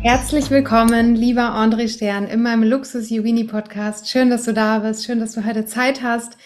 Herzlich willkommen, lieber André Stern, in meinem Luxus Yogini Podcast. Schön, dass du da bist. Schön, dass du heute Zeit hast.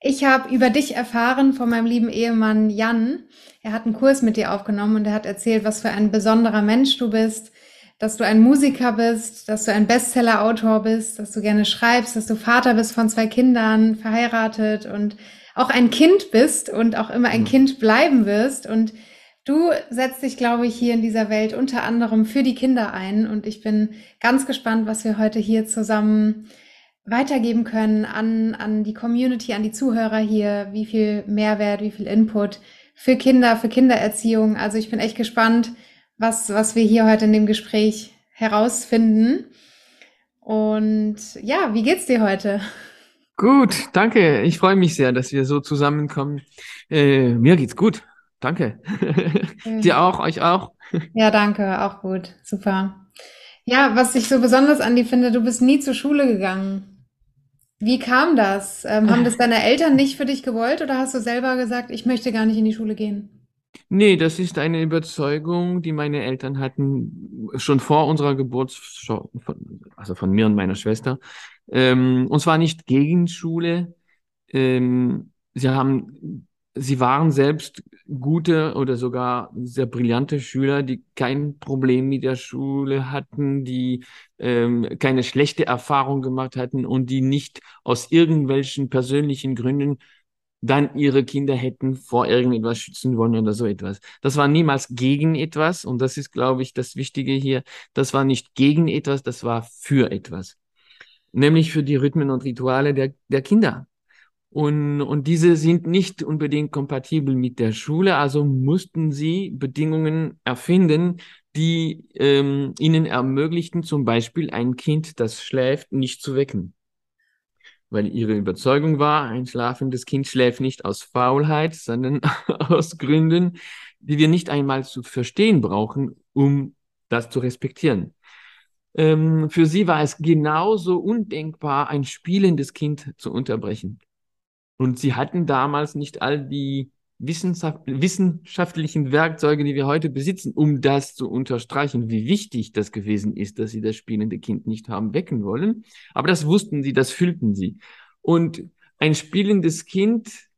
Ich habe über dich erfahren von meinem lieben Ehemann Jan. Er hat einen Kurs mit dir aufgenommen und er hat erzählt, was für ein besonderer Mensch du bist, dass du ein Musiker bist, dass du ein Bestseller-Autor bist, dass du gerne schreibst, dass du Vater bist von zwei Kindern, verheiratet und auch ein Kind bist und auch immer ein mhm. Kind bleiben wirst und Du setzt dich, glaube ich, hier in dieser Welt unter anderem für die Kinder ein und ich bin ganz gespannt, was wir heute hier zusammen weitergeben können an, an die Community, an die Zuhörer hier, wie viel Mehrwert, wie viel Input für Kinder, für Kindererziehung. Also ich bin echt gespannt, was, was wir hier heute in dem Gespräch herausfinden. Und ja, wie geht's dir heute? Gut, danke. Ich freue mich sehr, dass wir so zusammenkommen. Äh, mir geht's gut. Danke. Dir auch, euch auch. Ja, danke, auch gut. Super. Ja, was ich so besonders an dir finde, du bist nie zur Schule gegangen. Wie kam das? Ähm, haben das deine Eltern nicht für dich gewollt oder hast du selber gesagt, ich möchte gar nicht in die Schule gehen? Nee, das ist eine Überzeugung, die meine Eltern hatten schon vor unserer Geburt, also von mir und meiner Schwester. Ähm, und zwar nicht gegen Schule. Ähm, sie haben sie waren selbst gute oder sogar sehr brillante Schüler, die kein Problem mit der Schule hatten, die ähm, keine schlechte Erfahrung gemacht hatten und die nicht aus irgendwelchen persönlichen Gründen dann ihre Kinder hätten vor irgendetwas schützen wollen oder so etwas. Das war niemals gegen etwas und das ist, glaube ich, das Wichtige hier. Das war nicht gegen etwas, das war für etwas. Nämlich für die Rhythmen und Rituale der, der Kinder. Und, und diese sind nicht unbedingt kompatibel mit der Schule, also mussten sie Bedingungen erfinden, die ähm, ihnen ermöglichten, zum Beispiel ein Kind, das schläft, nicht zu wecken. Weil ihre Überzeugung war, ein schlafendes Kind schläft nicht aus Faulheit, sondern aus Gründen, die wir nicht einmal zu verstehen brauchen, um das zu respektieren. Ähm, für sie war es genauso undenkbar, ein spielendes Kind zu unterbrechen. Und sie hatten damals nicht all die wissenschaftlichen Werkzeuge, die wir heute besitzen, um das zu unterstreichen, wie wichtig das gewesen ist, dass sie das spielende Kind nicht haben wecken wollen. Aber das wussten sie, das fühlten sie. Und ein spielendes Kind,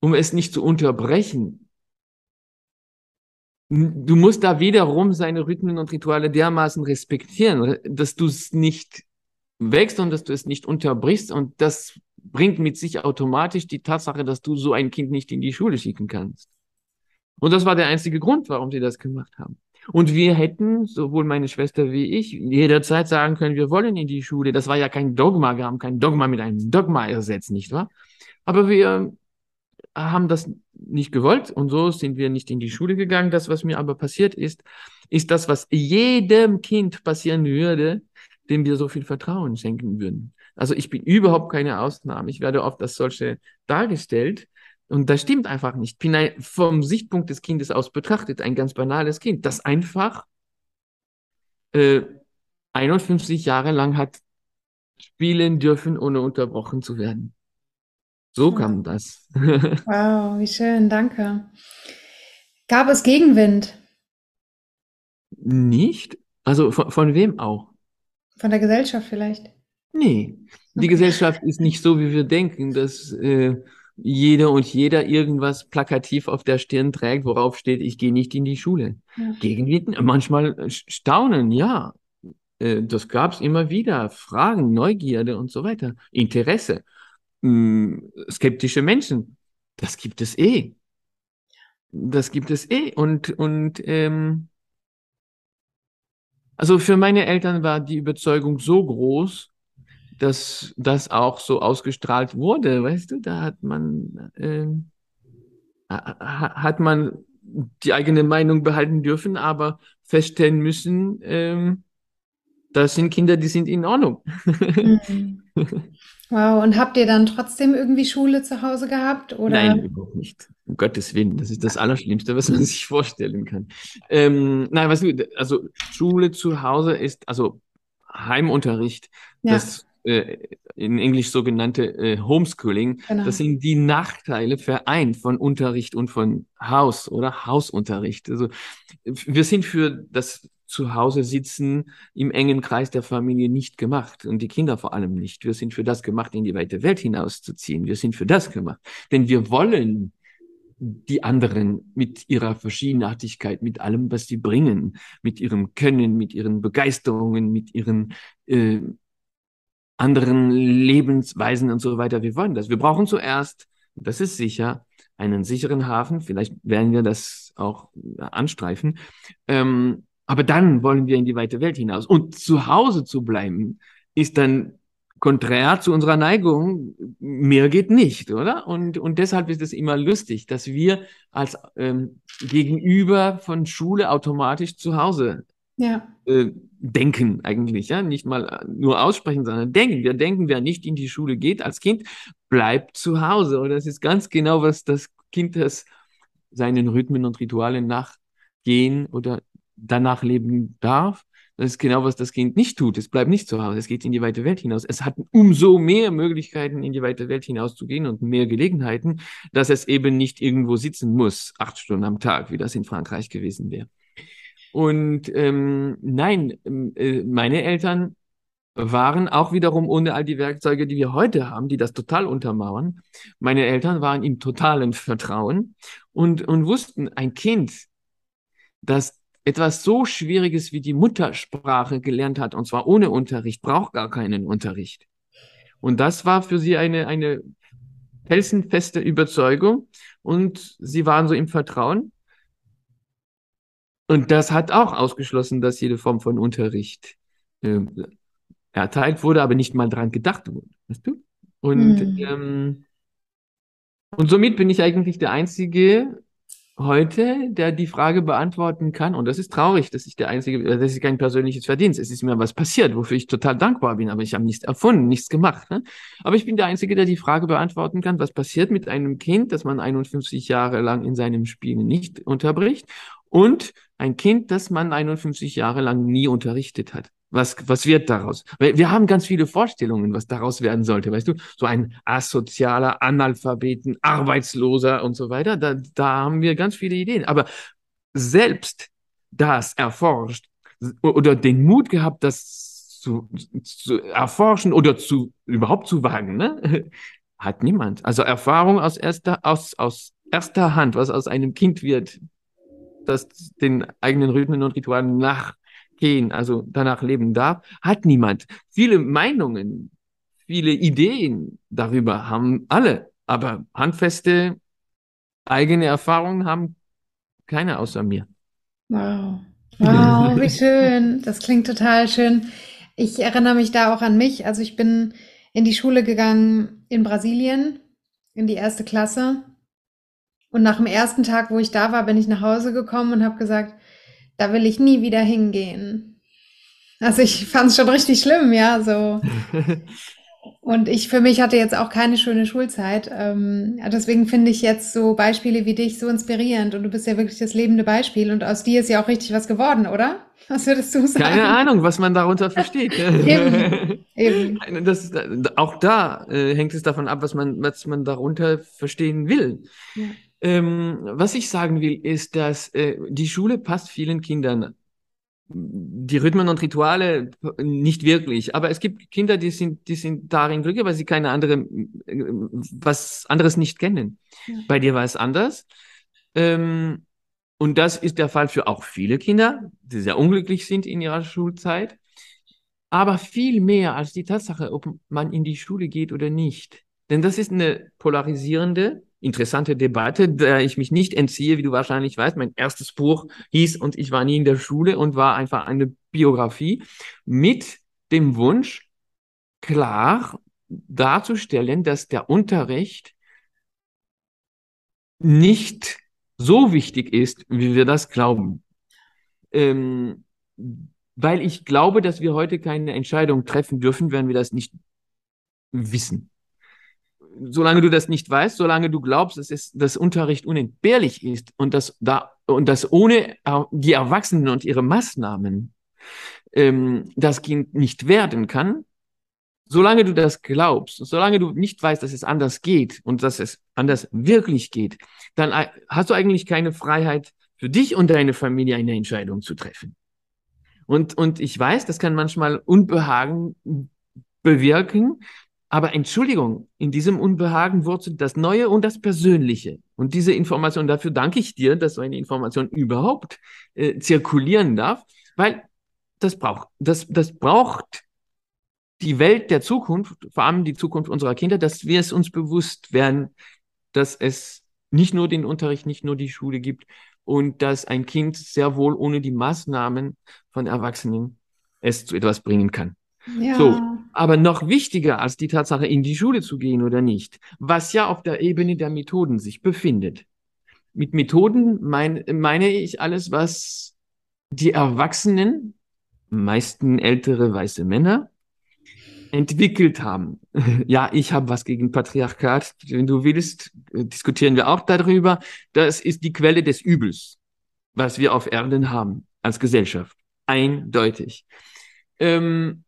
um es nicht zu unterbrechen, du musst da wiederum seine Rhythmen und Rituale dermaßen respektieren, dass du es nicht wächst und dass du es nicht unterbrichst. Und das bringt mit sich automatisch die Tatsache, dass du so ein Kind nicht in die Schule schicken kannst. Und das war der einzige Grund, warum sie das gemacht haben. Und wir hätten, sowohl meine Schwester wie ich, jederzeit sagen können, wir wollen in die Schule. Das war ja kein Dogma, wir haben kein Dogma mit einem Dogma ersetzt, nicht wahr? Aber wir haben das nicht gewollt und so sind wir nicht in die Schule gegangen. Das, was mir aber passiert ist, ist das, was jedem Kind passieren würde, dem wir so viel Vertrauen schenken würden. Also ich bin überhaupt keine Ausnahme. Ich werde oft als solche dargestellt. Und das stimmt einfach nicht. Ich bin ein, vom Sichtpunkt des Kindes aus betrachtet ein ganz banales Kind, das einfach äh, 51 Jahre lang hat spielen dürfen, ohne unterbrochen zu werden. So kam das. wow, wie schön, danke. Gab es Gegenwind? Nicht? Also von, von wem auch? Von der Gesellschaft vielleicht? Nee, die. Gesellschaft ist nicht so, wie wir denken, dass äh, jeder und jeder irgendwas plakativ auf der Stirn trägt, worauf steht, ich gehe nicht in die Schule. Ja. Gegenwind, manchmal Staunen, ja. Äh, das gab es immer wieder. Fragen, Neugierde und so weiter. Interesse. Hm, skeptische Menschen. Das gibt es eh. Das gibt es eh. Und, und ähm, also für meine Eltern war die Überzeugung so groß, dass das auch so ausgestrahlt wurde, weißt du, da hat man, äh, hat man die eigene Meinung behalten dürfen, aber feststellen müssen, ähm, das sind Kinder, die sind in Ordnung. Mhm. Wow, und habt ihr dann trotzdem irgendwie Schule zu Hause gehabt? Oder? Nein, überhaupt nicht. Um Gottes Willen, das ist das Allerschlimmste, was man sich vorstellen kann. Ähm, nein, weißt du, also Schule zu Hause ist, also Heimunterricht, Ja, das äh, in Englisch sogenannte äh, Homeschooling, genau. das sind die Nachteile vereint von Unterricht und von Haus oder Hausunterricht. Also wir sind für das Zuhause sitzen im engen Kreis der Familie nicht gemacht und die Kinder vor allem nicht. Wir sind für das gemacht, in die weite Welt hinauszuziehen. Wir sind für das gemacht, denn wir wollen die anderen mit ihrer Verschiedenartigkeit, mit allem, was sie bringen, mit ihrem Können, mit ihren Begeisterungen, mit ihren äh, anderen Lebensweisen und so weiter. Wir wollen das. Wir brauchen zuerst, das ist sicher, einen sicheren Hafen. Vielleicht werden wir das auch anstreifen. Ähm, aber dann wollen wir in die weite Welt hinaus. Und zu Hause zu bleiben, ist dann konträr zu unserer Neigung, mehr geht nicht, oder? Und, und deshalb ist es immer lustig, dass wir als ähm, Gegenüber von Schule automatisch zu Hause Ja, äh, denken eigentlich, ja, nicht mal nur aussprechen, sondern denken. Wir denken, wer nicht in die Schule geht als Kind, bleibt zu Hause. Und das ist ganz genau, was das Kind, das seinen Rhythmen und Ritualen nachgehen oder danach leben darf. Das ist genau, was das Kind nicht tut. Es bleibt nicht zu Hause. Es geht in die weite Welt hinaus. Es hat umso mehr Möglichkeiten, in die weite Welt hinauszugehen und mehr Gelegenheiten, dass es eben nicht irgendwo sitzen muss, acht Stunden am Tag, wie das in Frankreich gewesen wäre. Und ähm, nein, ähm, äh, meine Eltern waren auch wiederum ohne all die Werkzeuge, die wir heute haben, die das total untermauern. Meine Eltern waren im totalen Vertrauen und, und wussten, ein Kind, das etwas so Schwieriges wie die Muttersprache gelernt hat, und zwar ohne Unterricht, braucht gar keinen Unterricht. Und das war für sie eine, eine felsenfeste Überzeugung und sie waren so im Vertrauen. Und das hat auch ausgeschlossen, dass jede Form von Unterricht äh, erteilt wurde, aber nicht mal dran gedacht wurde. Weißt du? Und, Hm. ähm, und somit bin ich eigentlich der Einzige heute, der die Frage beantworten kann. Und das ist traurig, dass ich der Einzige, äh, das ist kein persönliches Verdienst. Es ist mir was passiert, wofür ich total dankbar bin, aber ich habe nichts erfunden, nichts gemacht. Ne? Aber ich bin der Einzige, der die Frage beantworten kann, was passiert mit einem Kind, das man 51 Jahre lang in seinem Spiel nicht unterbricht und ein Kind, das man 51 Jahre lang nie unterrichtet hat. Was, was wird daraus? Wir haben ganz viele Vorstellungen, was daraus werden sollte, weißt du? So ein asozialer Analphabeten, Arbeitsloser und so weiter. Da, da haben wir ganz viele Ideen. Aber selbst das erforscht oder den Mut gehabt, das zu, zu erforschen oder zu überhaupt zu wagen, ne? Hat niemand. Also Erfahrung aus erster, aus, aus erster Hand, was aus einem Kind wird, das den eigenen Rhythmen und Ritualen nachgehen, also danach leben darf, hat niemand. Viele Meinungen, viele Ideen darüber haben alle, aber handfeste eigene Erfahrungen haben keine außer mir. Wow. Wow, wie schön. Das klingt total schön. Ich erinnere mich da auch an mich. Also ich bin in die Schule gegangen in Brasilien, in die erste Klasse. Und nach dem ersten Tag, wo ich da war, bin ich nach Hause gekommen und habe gesagt, da will ich nie wieder hingehen. Also ich fand es schon richtig schlimm, ja, so. Und ich für mich hatte jetzt auch keine schöne Schulzeit. Ähm, deswegen finde ich jetzt so Beispiele wie dich so inspirierend. Und du bist ja wirklich das lebende Beispiel. Und aus dir ist ja auch richtig was geworden, oder? Was würdest du sagen? Keine Ahnung, was man darunter versteht. Eben, eben. Das ist, auch da äh, hängt es davon ab, was man, was man darunter verstehen will. Ja. Ähm, was ich sagen will, ist, dass äh, die Schule passt vielen Kindern. Die Rhythmen und Rituale nicht wirklich, aber es gibt Kinder, die sind, die sind darin glücklich, weil sie keine andere, äh, was anderes nicht kennen. Ja. Bei dir war es anders. Ähm, und das ist der Fall für auch viele Kinder, die sehr unglücklich sind in ihrer Schulzeit. Aber viel mehr als die Tatsache, ob man in die Schule geht oder nicht. Denn das ist eine polarisierende, interessante Debatte, der ich mich nicht entziehe, wie du wahrscheinlich weißt. Mein erstes Buch hieß Und ich war nie in der Schule und war einfach eine Biografie mit dem Wunsch, klar darzustellen, dass der Unterricht nicht so wichtig ist, wie wir das glauben. Ähm, weil ich glaube, dass wir heute keine Entscheidung treffen dürfen, wenn wir das nicht wissen. Solange du das nicht weißt, solange du glaubst, dass es, dass Unterricht unentbehrlich ist und dass da und dass ohne die Erwachsenen und ihre Maßnahmen ähm, das Kind nicht werden kann, solange du das glaubst, solange du nicht weißt, dass es anders geht und dass es anders wirklich geht, dann hast du eigentlich keine Freiheit für dich und deine Familie eine Entscheidung zu treffen. Und, und ich weiß, das kann manchmal Unbehagen bewirken, aber Entschuldigung, in diesem Unbehagen wurzelt das Neue und das Persönliche. Und diese Information, dafür danke ich dir, dass so eine Information überhaupt äh, zirkulieren darf, weil das braucht, das, das braucht die Welt der Zukunft, vor allem die Zukunft unserer Kinder, dass wir es uns bewusst werden, dass es nicht nur den Unterricht, nicht nur die Schule gibt und dass ein Kind sehr wohl ohne die Maßnahmen von Erwachsenen es zu etwas bringen kann. Ja. So, aber noch wichtiger als die Tatsache, in die Schule zu gehen oder nicht, was ja auf der Ebene der Methoden sich befindet. Mit Methoden mein, meine ich alles, was die Erwachsenen, meisten ältere weiße Männer, entwickelt haben. Ja, ich habe was gegen Patriarchat. Wenn du willst, diskutieren wir auch darüber. Das ist die Quelle des Übels, was wir auf Erden haben als Gesellschaft. Eindeutig. Ähm,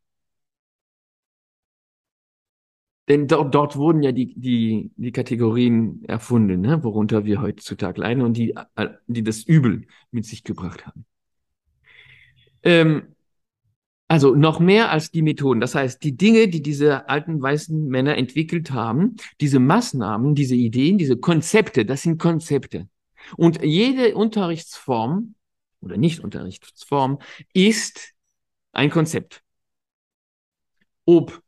denn dort, dort wurden ja die, die, die Kategorien erfunden, ne, worunter wir heutzutage leiden und die, äh, die das Übel mit sich gebracht haben. Ähm, also noch mehr als die Methoden. Das heißt, die Dinge, die diese alten weißen Männer entwickelt haben, diese Maßnahmen, diese Ideen, diese Konzepte, das sind Konzepte. Und jede Unterrichtsform oder Nicht-Unterrichtsform ist ein Konzept. Ob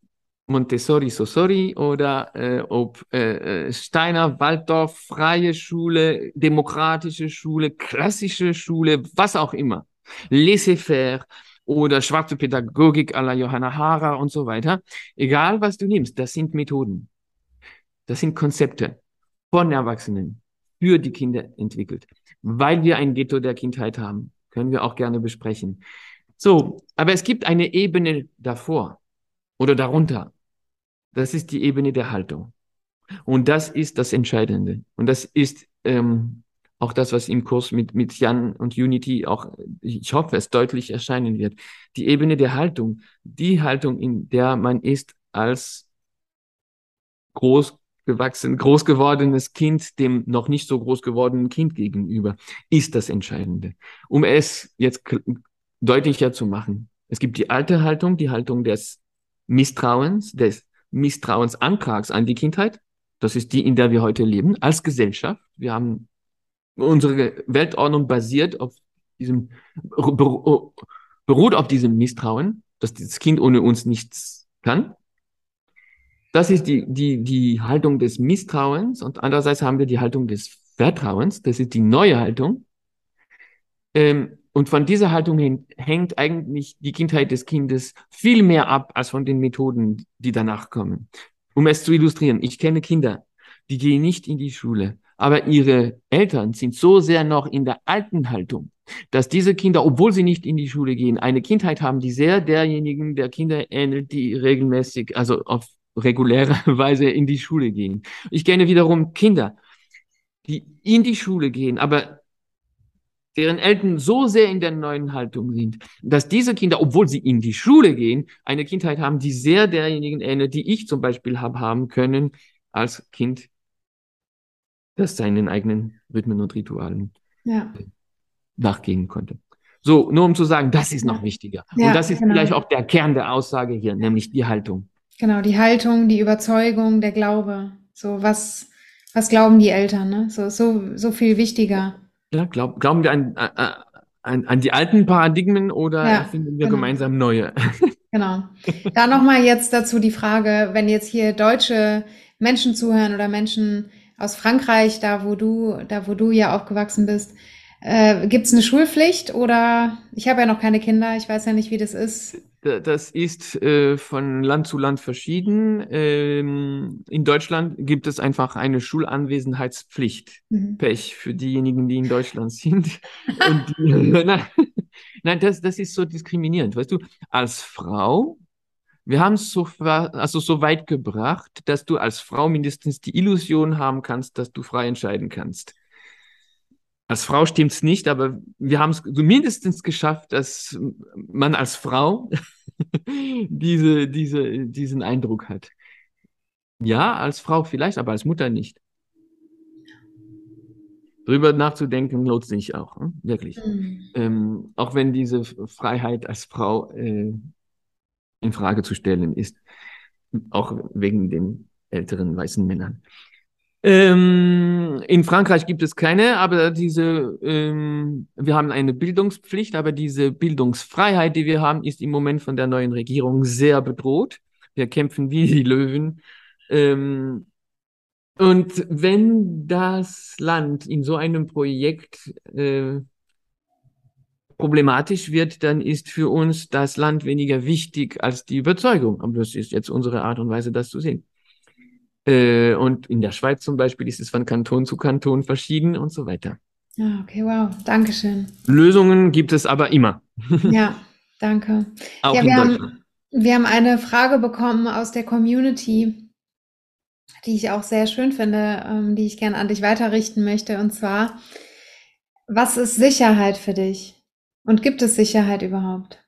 Montessori, Sosori oder äh, ob äh, äh, Steiner, Waldorf, freie Schule, demokratische Schule, klassische Schule, was auch immer. Laissez-faire, oder schwarze Pädagogik à la Johanna Hara und so weiter. Egal, was du nimmst, das sind Methoden. Das sind Konzepte von Erwachsenen für die Kinder entwickelt. Weil wir ein Ghetto der Kindheit haben, können wir auch gerne besprechen. So, aber es gibt eine Ebene davor oder darunter. Das ist die Ebene der Haltung. Und das ist das Entscheidende. Und das ist ähm, auch das, was im Kurs mit, mit Jan und Unity auch, ich hoffe, es deutlich erscheinen wird. Die Ebene der Haltung, die Haltung, in der man ist als groß gewachsen, groß gewordenes Kind dem noch nicht so groß gewordenen Kind gegenüber, ist das Entscheidende. Um es jetzt deutlicher zu machen. Es gibt die alte Haltung, die Haltung des Misstrauens, des Misstrauensantrags an die Kindheit. Das ist die, in der wir heute leben, als Gesellschaft. Wir haben unsere Weltordnung basiert auf diesem, beruht auf diesem Misstrauen, dass das Kind ohne uns nichts kann. Das ist die, die, die Haltung des Misstrauens und andererseits haben wir die Haltung des Vertrauens. Das ist die neue Haltung. Ähm, und von dieser Haltung hängt eigentlich die Kindheit des Kindes viel mehr ab als von den Methoden, die danach kommen. Um es zu illustrieren, ich kenne Kinder, die gehen nicht in die Schule, aber ihre Eltern sind so sehr noch in der alten Haltung, dass diese Kinder, obwohl sie nicht in die Schule gehen, eine Kindheit haben, die sehr derjenigen der Kinder ähnelt, die regelmäßig, also auf reguläre Weise in die Schule gehen. Ich kenne wiederum Kinder, die in die Schule gehen, aber deren Eltern so sehr in der neuen Haltung sind, dass diese Kinder, obwohl sie in die Schule gehen, eine Kindheit haben, die sehr derjenigen ähnelt, die ich zum Beispiel habe haben können als Kind das seinen eigenen Rhythmen und Ritualen ja. nachgehen konnte. So, nur um zu sagen, das ist noch wichtiger. Ja, und das ist genau. vielleicht auch der Kern der Aussage hier, nämlich die Haltung. Genau, die Haltung, die Überzeugung, der Glaube. So, was, was glauben die Eltern, ne? So, so, so viel wichtiger. Ja, glaub, glauben wir an, an, an die alten Paradigmen oder ja, finden wir genau. gemeinsam neue? Genau. Da nochmal jetzt dazu die Frage, wenn jetzt hier deutsche Menschen zuhören oder Menschen, aus Frankreich, da wo du, da wo du ja aufgewachsen bist. Äh, Gibt es eine Schulpflicht oder ich habe ja noch keine Kinder, ich weiß ja nicht, wie das ist. Das ist äh, von Land zu Land verschieden. Ähm, in Deutschland gibt es einfach eine Schulanwesenheitspflicht. Mhm. Pech für diejenigen, die in Deutschland sind. die, nein, nein das, das ist so diskriminierend. Weißt du, als Frau, wir haben es so, also so weit gebracht, dass du als Frau mindestens die Illusion haben kannst, dass du frei entscheiden kannst. Als Frau stimmt es nicht, aber wir haben es mindestens geschafft, dass man als Frau diese, diese, diesen Eindruck hat. Ja, als Frau vielleicht, aber als Mutter nicht. Drüber nachzudenken lohnt sich auch, ne? wirklich. Mhm. Ähm, auch wenn diese Freiheit als Frau äh, in Frage zu stellen ist, auch wegen den älteren weißen Männern. Ähm, in Frankreich gibt es keine, aber diese, ähm, wir haben eine Bildungspflicht, aber diese Bildungsfreiheit, die wir haben, ist im Moment von der neuen Regierung sehr bedroht. Wir kämpfen wie die Löwen. Ähm, und wenn das Land in so einem Projekt äh, problematisch wird, dann ist für uns das Land weniger wichtig als die Überzeugung. Aber das ist jetzt unsere Art und Weise, das zu sehen. Äh, und in der Schweiz zum Beispiel ist es von Kanton zu Kanton verschieden und so weiter. Ja, okay, wow, Dankeschön. Lösungen gibt es aber immer. Ja, danke. Auch ja, in wir. Haben, wir haben eine Frage bekommen aus der Community, die ich auch sehr schön finde, ähm, die ich gerne an dich weiterrichten möchte. Und zwar, was ist Sicherheit für dich? Und gibt es Sicherheit überhaupt?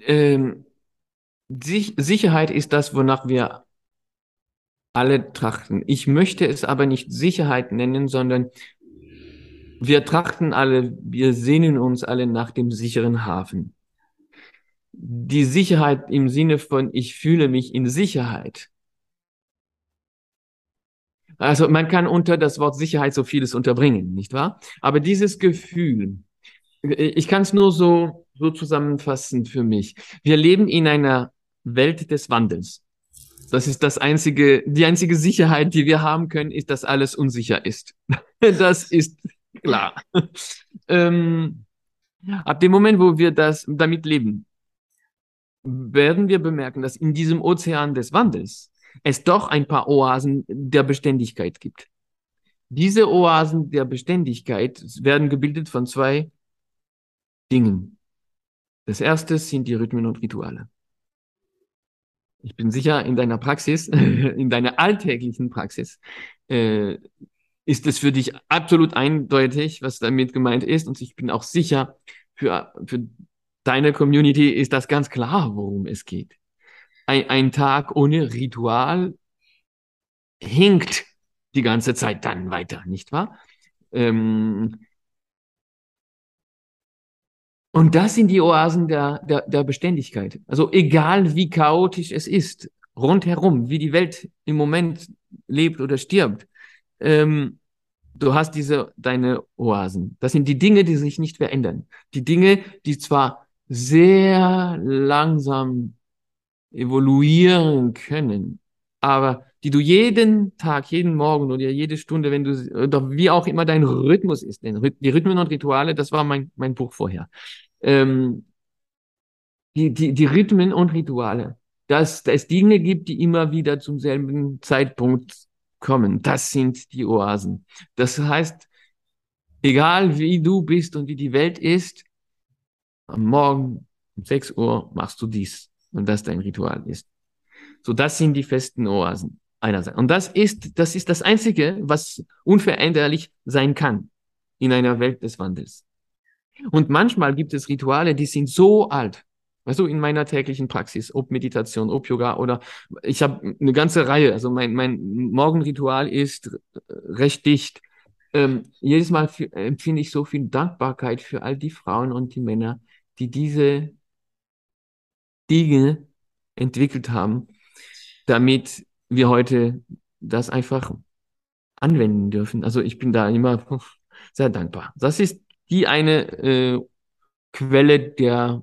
Ähm, Sicherheit ist das, wonach wir alle trachten. Ich möchte es aber nicht Sicherheit nennen, sondern wir trachten alle, wir sehnen uns alle nach dem sicheren Hafen. Die Sicherheit im Sinne von, ich fühle mich in Sicherheit. Also man kann unter das Wort Sicherheit so vieles unterbringen, nicht wahr? Aber dieses Gefühl, ich kann es nur so, so zusammenfassen für mich. Wir leben in einer Welt des Wandels. Das ist das einzige, die einzige Sicherheit, die wir haben können, ist, dass alles unsicher ist. das ist klar. ähm, ab dem Moment, wo wir das damit leben, werden wir bemerken, dass in diesem Ozean des Wandels es doch ein paar Oasen der Beständigkeit gibt. Diese Oasen der Beständigkeit werden gebildet von zwei Dingen. Das erste sind die Rhythmen und Rituale. Ich bin sicher, in deiner Praxis, in deiner alltäglichen Praxis, äh, ist es für dich absolut eindeutig, was damit gemeint ist. Und ich bin auch sicher, für, für deine Community ist das ganz klar, worum es geht. Ein, ein Tag ohne Ritual hinkt die ganze Zeit dann weiter, nicht wahr? Ähm, und das sind die Oasen der, der, der Beständigkeit. Also egal wie chaotisch es ist, rundherum, wie die Welt im Moment lebt oder stirbt, ähm, du hast diese, deine Oasen. Das sind die Dinge, die sich nicht verändern. Die Dinge, die zwar sehr langsam evoluieren können, aber die du jeden Tag, jeden Morgen oder jede Stunde, wenn du, oder wie auch immer dein Rhythmus ist, denn die Rhythmen und Rituale, das war mein, mein Buch vorher. Ähm, die, die, die Rhythmen und Rituale, dass, dass es Dinge gibt, die immer wieder zum selben Zeitpunkt kommen. Das sind die Oasen. Das heißt, egal wie du bist und wie die Welt ist, am Morgen um 6 Uhr machst du dies und das dein Ritual ist. So, das sind die festen Oasen einerseits. Und das ist, das ist das Einzige, was unveränderlich sein kann in einer Welt des Wandels. Und manchmal gibt es Rituale, die sind so alt. Weißt du, in meiner täglichen Praxis, ob Meditation, ob Yoga oder ich habe eine ganze Reihe. Also mein, mein Morgenritual ist recht dicht. Ähm, jedes Mal empfinde ich so viel Dankbarkeit für all die Frauen und die Männer, die diese Dinge entwickelt haben, damit wir heute das einfach anwenden dürfen. Also ich bin da immer sehr dankbar. Das ist die eine äh, Quelle der,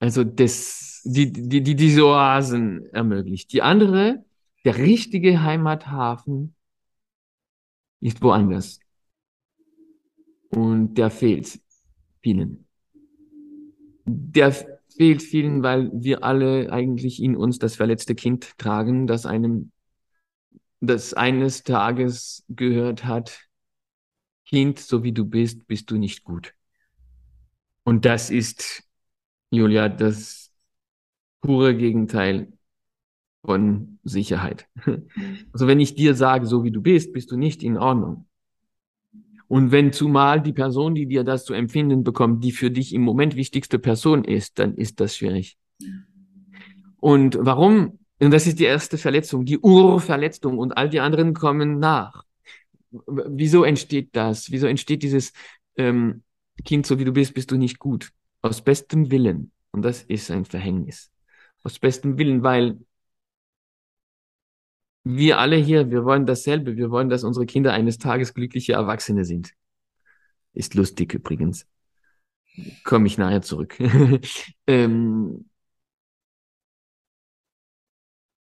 also des, die, die, die diese Oasen ermöglicht. Die andere, der richtige Heimathafen, ist woanders. Und der fehlt vielen. der fehlt vielen, weil wir alle eigentlich in uns das verletzte Kind tragen, das einem, das eines Tages gehört hat, Kind, so wie du bist, bist du nicht gut. Und das ist, Julia, das pure Gegenteil von Sicherheit. Also wenn ich dir sage, so wie du bist, bist du nicht in Ordnung. Und wenn zumal die Person, die dir das zu empfinden bekommt, die für dich im Moment wichtigste Person ist, dann ist das schwierig. Und warum? Und das ist die erste Verletzung, die Urverletzung und all die anderen kommen nach. Wieso entsteht das? Wieso entsteht dieses ähm, Kind, so wie du bist, bist du nicht gut? Aus bestem Willen. Und das ist ein Verhängnis. Aus bestem Willen, weil wir alle hier, wir wollen dasselbe. Wir wollen, dass unsere Kinder eines Tages glückliche Erwachsene sind. Ist lustig übrigens. Komme ich nachher zurück. ähm,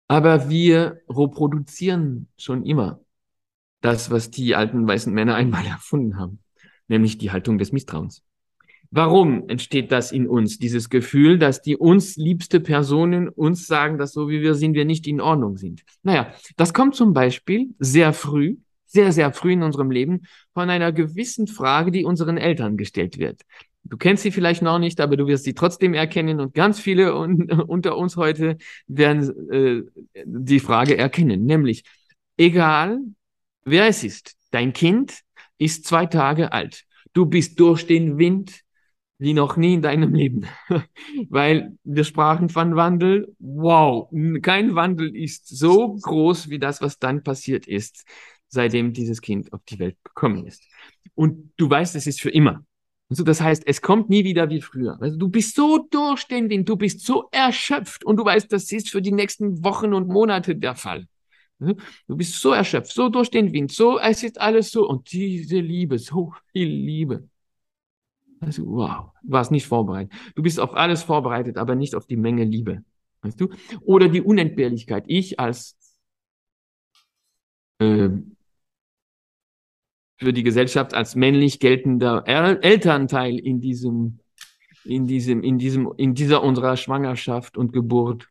aber wir reproduzieren schon immer das, was die alten weißen Männer einmal erfunden haben, nämlich die Haltung des Misstrauens. Warum entsteht das in uns, dieses Gefühl, dass die uns liebste Personen uns sagen, dass so wie wir sind, wir nicht in Ordnung sind? Naja, das kommt zum Beispiel sehr früh, sehr, sehr früh in unserem Leben von einer gewissen Frage, die unseren Eltern gestellt wird. Du kennst sie vielleicht noch nicht, aber du wirst sie trotzdem erkennen und ganz viele un unter uns heute werden äh, die Frage erkennen, nämlich egal wer es ist, dein Kind ist zwei Tage alt. Du bist durch den Wind, wie noch nie in deinem Leben. Weil wir sprachen von Wandel. Wow, kein Wandel ist so groß wie das, was dann passiert ist, seitdem dieses Kind auf die Welt gekommen ist. Und du weißt, es ist für immer. Also das heißt, es kommt nie wieder wie früher. Also du bist so durch den Wind, du bist so erschöpft und du weißt, das ist für die nächsten Wochen und Monate der Fall. Du bist so erschöpft, so durch den Wind, so, es ist alles so und diese Liebe, so viel Liebe. Also, wow, du warst nicht vorbereitet. Du bist auf alles vorbereitet, aber nicht auf die Menge Liebe. Weißt du? Oder die Unentbehrlichkeit. Ich als äh, für die Gesellschaft als männlich geltender El Elternteil in diesem, in diesem, in diesem, in dieser unserer Schwangerschaft und Geburt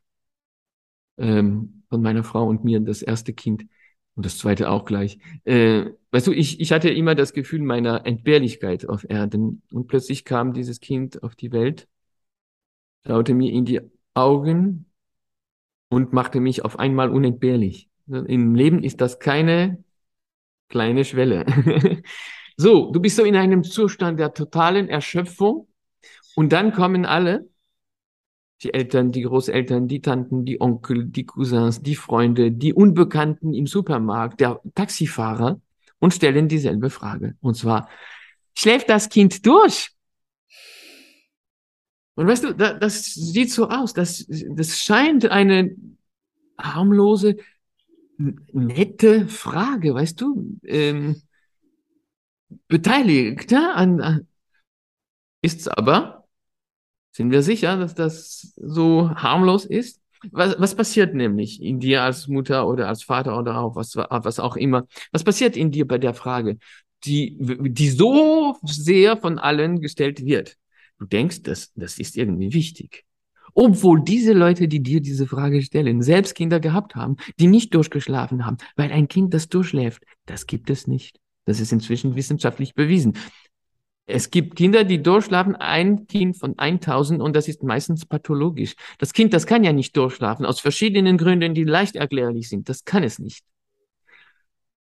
ähm, von meiner Frau und mir das erste Kind und das zweite auch gleich. Äh, weißt du, ich, ich hatte immer das Gefühl meiner Entbehrlichkeit auf Erden. Und plötzlich kam dieses Kind auf die Welt, schaute mir in die Augen und machte mich auf einmal unentbehrlich. Im Leben ist das keine kleine Schwelle. so, du bist so in einem Zustand der totalen Erschöpfung und dann kommen alle die Eltern, die Großeltern, die Tanten, die Onkel, die Cousins, die Freunde, die Unbekannten im Supermarkt, der Taxifahrer und stellen dieselbe Frage. Und zwar, schläft das Kind durch? Und weißt du, das sieht so aus, das, das scheint eine harmlose, nette Frage, weißt du? Ähm, Beteiligter an, an ist's aber sind wir sicher, dass das so harmlos ist? Was, was passiert nämlich in dir als Mutter oder als Vater oder auch was, was auch immer? Was passiert in dir bei der Frage, die, die so sehr von allen gestellt wird? Du denkst, das, das ist irgendwie wichtig. Obwohl diese Leute, die dir diese Frage stellen, selbst Kinder gehabt haben, die nicht durchgeschlafen haben, weil ein Kind, das durchschläft, das gibt es nicht. Das ist inzwischen wissenschaftlich bewiesen. Es gibt Kinder, die durchschlafen, ein Kind von 1000 und das ist meistens pathologisch. Das Kind, das kann ja nicht durchschlafen, aus verschiedenen Gründen, die leicht erklärlich sind. Das kann es nicht.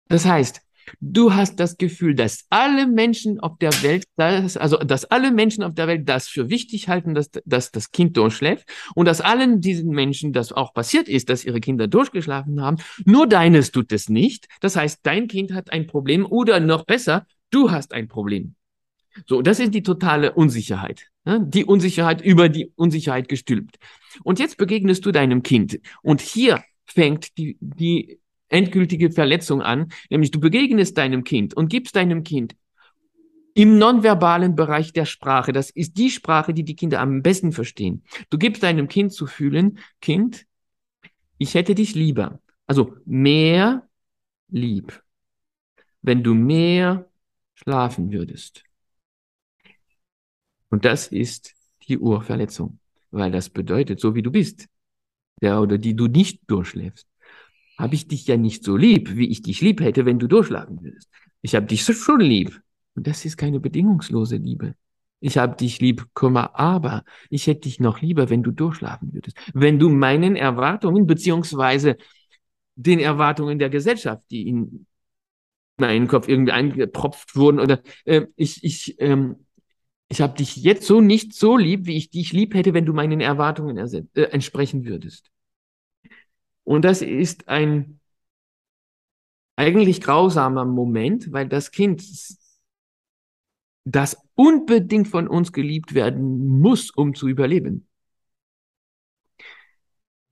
Das heißt, du hast das Gefühl, dass alle Menschen auf der Welt, das, also dass alle Menschen auf der Welt das für wichtig halten, dass, dass das Kind durchschläft und dass allen diesen Menschen das auch passiert ist, dass ihre Kinder durchgeschlafen haben. Nur deines tut es nicht. Das heißt, dein Kind hat ein Problem oder noch besser, du hast ein Problem. So, das ist die totale Unsicherheit. Ne? Die Unsicherheit über die Unsicherheit gestülpt. Und jetzt begegnest du deinem Kind. Und hier fängt die, die endgültige Verletzung an, nämlich du begegnest deinem Kind und gibst deinem Kind im nonverbalen Bereich der Sprache, das ist die Sprache, die die Kinder am besten verstehen. Du gibst deinem Kind zu fühlen, Kind, ich hätte dich lieber. Also mehr lieb, wenn du mehr schlafen würdest. Und das ist die Urverletzung, weil das bedeutet, so wie du bist, der oder die du nicht durchschläfst, habe ich dich ja nicht so lieb, wie ich dich lieb hätte, wenn du durchschlagen würdest. Ich habe dich schon lieb. Und das ist keine bedingungslose Liebe. Ich habe dich lieb, aber ich hätte dich noch lieber, wenn du durchschlafen würdest. Wenn du meinen Erwartungen beziehungsweise den Erwartungen der Gesellschaft, die in meinen Kopf irgendwie eingepropft wurden oder äh, ich ich ähm, ich habe dich jetzt so nicht so lieb, wie ich dich lieb hätte, wenn du meinen Erwartungen äh, entsprechen würdest. Und das ist ein eigentlich grausamer Moment, weil das Kind, das unbedingt von uns geliebt werden muss, um zu überleben.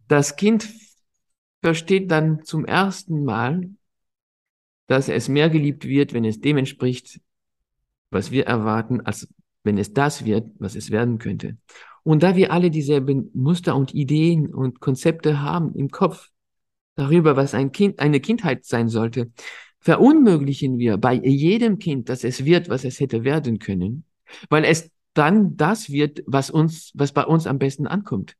Das Kind versteht dann zum ersten Mal, dass es mehr geliebt wird, wenn es dem entspricht, was wir erwarten, als wenn es das wird, was es werden könnte. Und da wir alle dieselben Muster und Ideen und Konzepte haben im Kopf darüber, was ein Kind, eine Kindheit sein sollte, verunmöglichen wir bei jedem Kind, dass es wird, was es hätte werden können, weil es dann das wird, was uns, was bei uns am besten ankommt.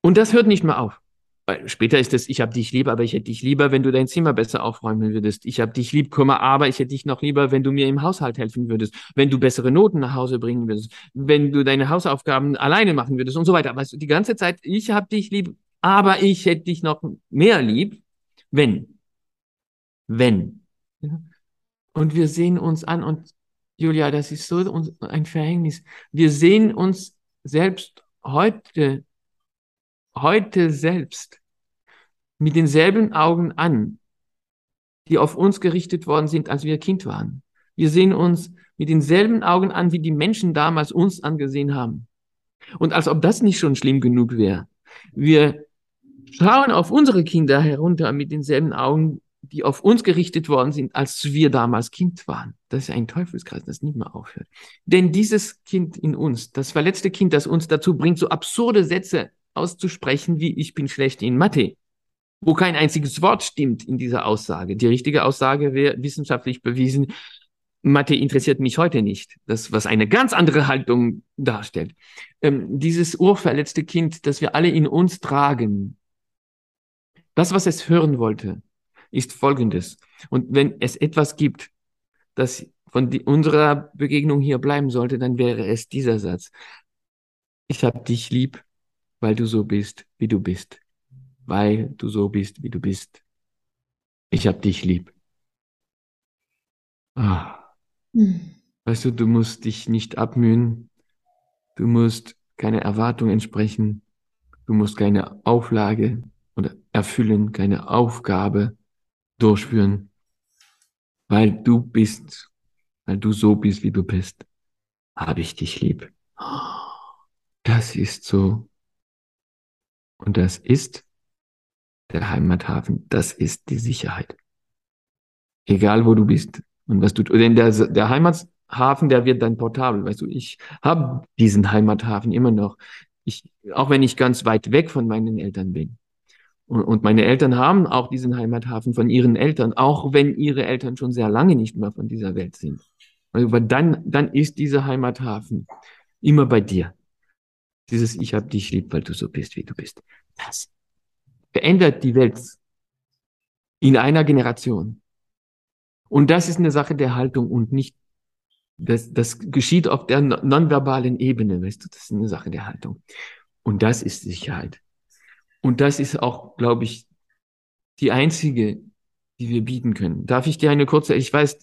Und das hört nicht mehr auf. Weil später ist es, ich habe dich lieb, aber ich hätte dich lieber, wenn du dein Zimmer besser aufräumen würdest. Ich habe dich lieb, Kummer, aber ich hätte dich noch lieber, wenn du mir im Haushalt helfen würdest, wenn du bessere Noten nach Hause bringen würdest, wenn du deine Hausaufgaben alleine machen würdest und so weiter. Weißt du, die ganze Zeit, ich habe dich lieb, aber ich hätte dich noch mehr lieb, wenn. Wenn. Und wir sehen uns an und Julia, das ist so ein Verhängnis. Wir sehen uns selbst heute heute selbst mit denselben Augen an, die auf uns gerichtet worden sind, als wir Kind waren. Wir sehen uns mit denselben Augen an, wie die Menschen damals uns angesehen haben. Und als ob das nicht schon schlimm genug wäre. Wir schauen auf unsere Kinder herunter mit denselben Augen, die auf uns gerichtet worden sind, als wir damals Kind waren. Das ist ein Teufelskreis, das nicht mehr aufhört. Denn dieses Kind in uns, das verletzte Kind, das uns dazu bringt, so absurde Sätze auszusprechen wie ich bin schlecht in Mathe, wo kein einziges Wort stimmt in dieser Aussage. Die richtige Aussage wäre wissenschaftlich bewiesen, Mathe interessiert mich heute nicht. Das, was eine ganz andere Haltung darstellt. Ähm, dieses urverletzte Kind, das wir alle in uns tragen, das, was es hören wollte, ist Folgendes. Und wenn es etwas gibt, das von die, unserer Begegnung hier bleiben sollte, dann wäre es dieser Satz. Ich habe dich lieb, weil du so bist, wie du bist. Weil du so bist, wie du bist. Ich hab dich lieb. Ah. Hm. Weißt du, du musst dich nicht abmühen. Du musst keine Erwartung entsprechen. Du musst keine Auflage oder erfüllen, keine Aufgabe durchführen, weil du bist, weil du so bist, wie du bist, habe ich dich lieb. Das ist so und das ist der Heimathafen. Das ist die Sicherheit. Egal wo du bist und was du, denn der, der Heimathafen, der wird dann portabel. Weißt du, ich habe diesen Heimathafen immer noch. Ich, auch wenn ich ganz weit weg von meinen Eltern bin. Und, und meine Eltern haben auch diesen Heimathafen von ihren Eltern, auch wenn ihre Eltern schon sehr lange nicht mehr von dieser Welt sind. Aber dann, dann ist dieser Heimathafen immer bei dir. Dieses Ich hab dich lieb, weil du so bist, wie du bist. Das verändert die Welt in einer Generation. Und das ist eine Sache der Haltung und nicht, das, das geschieht auf der nonverbalen Ebene, weißt du, das ist eine Sache der Haltung. Und das ist Sicherheit. Und das ist auch, glaube ich, die einzige, die wir bieten können. Darf ich dir eine kurze, ich weiß,